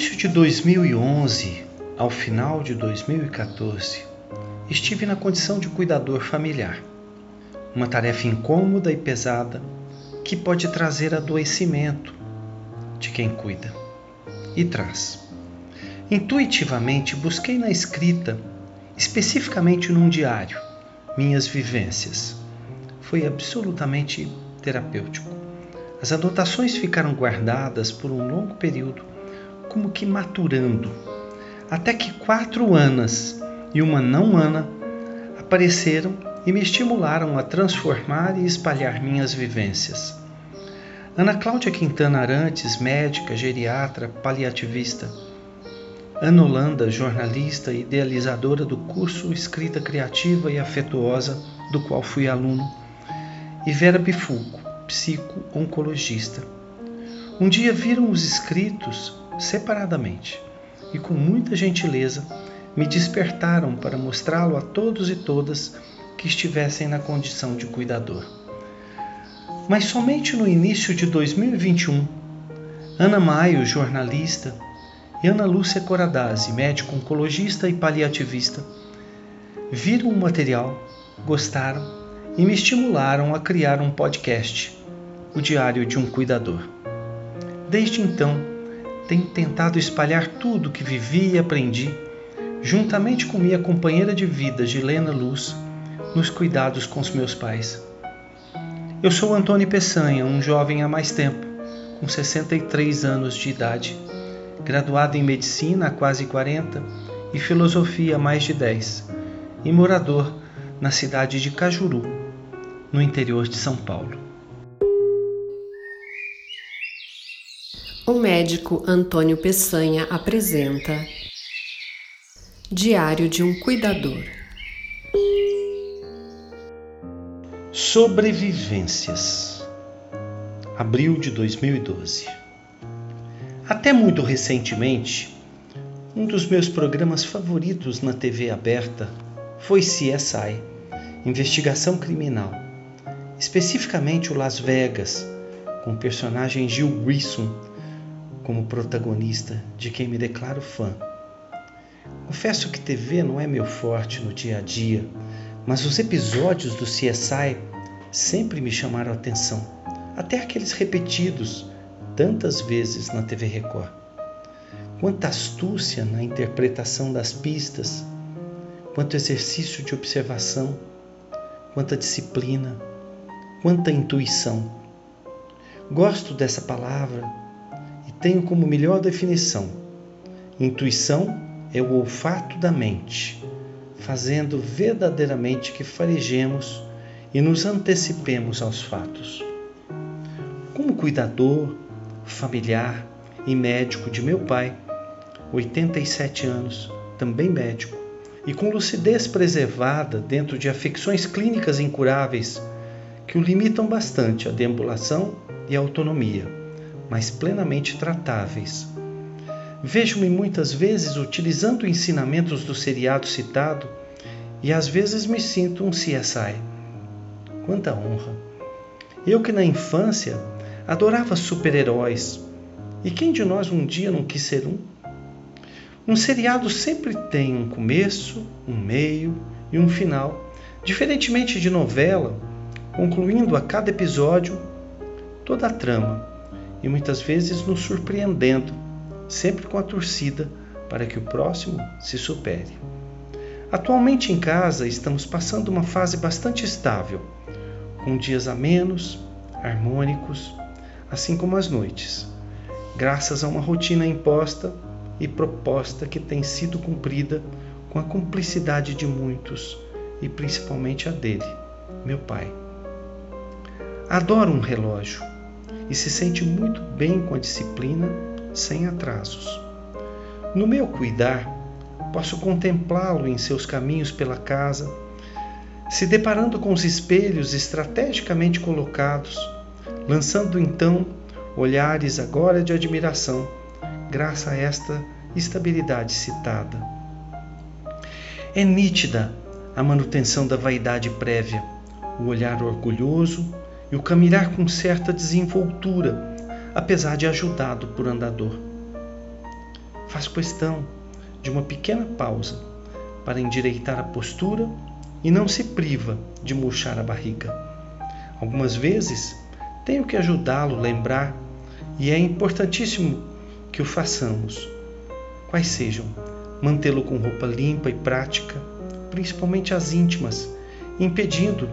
início de 2011 ao final de 2014, estive na condição de cuidador familiar. Uma tarefa incômoda e pesada que pode trazer adoecimento de quem cuida. E traz. Intuitivamente busquei na escrita, especificamente num diário, minhas vivências. Foi absolutamente terapêutico. As anotações ficaram guardadas por um longo período, como que maturando, até que quatro Anas e uma não Ana apareceram e me estimularam a transformar e espalhar minhas vivências. Ana Cláudia Quintana Arantes, médica, geriatra, paliativista. Ana Holanda, jornalista idealizadora do curso Escrita Criativa e Afetuosa, do qual fui aluno. E Vera Bifulco, psico-oncologista. Um dia viram os escritos separadamente e, com muita gentileza, me despertaram para mostrá-lo a todos e todas que estivessem na condição de cuidador. Mas somente no início de 2021, Ana Maio, jornalista, e Ana Lúcia Coradazzi, médico oncologista e paliativista, viram o material, gostaram e me estimularam a criar um podcast, o Diário de um Cuidador. Desde então, tenho tentado espalhar tudo o que vivi e aprendi, juntamente com minha companheira de vida, Gilena Luz, nos cuidados com os meus pais. Eu sou Antônio Peçanha, um jovem há mais tempo, com 63 anos de idade, graduado em medicina há quase 40 e filosofia há mais de 10, e morador na cidade de Cajuru, no interior de São Paulo. O médico Antônio Peçanha apresenta Diário de um Cuidador. Sobrevivências. Abril de 2012. Até muito recentemente, um dos meus programas favoritos na TV aberta foi CSI Investigação Criminal, especificamente o Las Vegas, com o personagem Gil Grissom como protagonista, de quem me declaro fã. Confesso que TV não é meu forte no dia a dia, mas os episódios do CSI sempre me chamaram a atenção, até aqueles repetidos tantas vezes na TV Record. Quanta astúcia na interpretação das pistas, quanto exercício de observação, quanta disciplina, quanta intuição. Gosto dessa palavra tenho como melhor definição: intuição é o olfato da mente, fazendo verdadeiramente que farejemos e nos antecipemos aos fatos. Como cuidador, familiar e médico de meu pai, 87 anos, também médico, e com lucidez preservada dentro de afecções clínicas incuráveis que o limitam bastante à deambulação e à autonomia, mas plenamente tratáveis. Vejo-me muitas vezes utilizando ensinamentos do seriado citado e às vezes me sinto um CSI Quanta honra! Eu que na infância adorava super-heróis. E quem de nós um dia não quis ser um? Um seriado sempre tem um começo, um meio e um final, diferentemente de novela, concluindo a cada episódio toda a trama e muitas vezes nos surpreendendo, sempre com a torcida para que o próximo se supere. Atualmente em casa estamos passando uma fase bastante estável com dias a menos, harmônicos, assim como as noites, graças a uma rotina imposta e proposta que tem sido cumprida com a cumplicidade de muitos e principalmente a dele, meu pai. Adora um relógio e se sente muito bem com a disciplina, sem atrasos. No meu cuidar, posso contemplá-lo em seus caminhos pela casa se deparando com os espelhos estrategicamente colocados, lançando então olhares agora de admiração, graças a esta estabilidade citada. É nítida a manutenção da vaidade prévia, o olhar orgulhoso e o caminhar com certa desenvoltura, apesar de ajudado por andador. faz questão de uma pequena pausa para endireitar a postura e não se priva de murchar a barriga. Algumas vezes tenho que ajudá-lo a lembrar e é importantíssimo que o façamos. Quais sejam mantê-lo com roupa limpa e prática, principalmente as íntimas, impedindo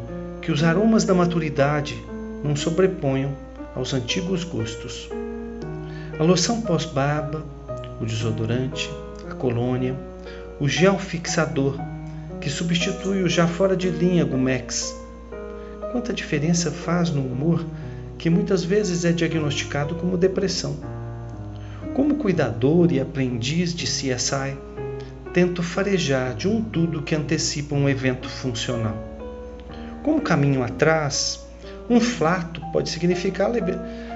que os aromas da maturidade não sobreponham aos antigos gostos. A loção pós-barba, o desodorante, a colônia, o gel fixador, que substitui o já fora de linha Gumex. Quanta diferença faz no humor que muitas vezes é diagnosticado como depressão. Como cuidador e aprendiz de CSI, tento farejar de um tudo que antecipa um evento funcional. Como caminho atrás, um flato pode significar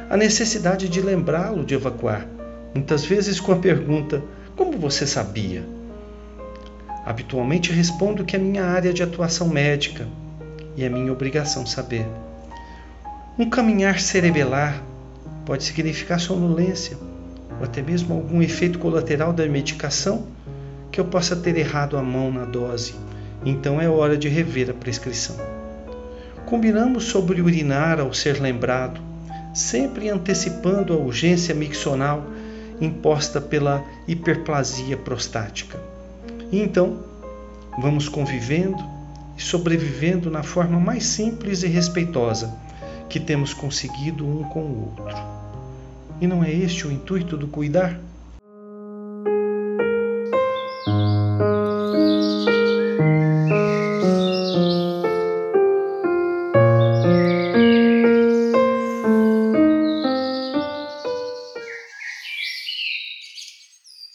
a necessidade de lembrá-lo de evacuar, muitas vezes com a pergunta: Como você sabia? Habitualmente respondo que é minha área de atuação médica e é minha obrigação saber. Um caminhar cerebelar pode significar sonolência ou até mesmo algum efeito colateral da medicação que eu possa ter errado a mão na dose, então é hora de rever a prescrição. Combinamos sobre urinar ao ser lembrado, sempre antecipando a urgência miccional imposta pela hiperplasia prostática. E então, vamos convivendo e sobrevivendo na forma mais simples e respeitosa que temos conseguido um com o outro. E não é este o intuito do cuidar?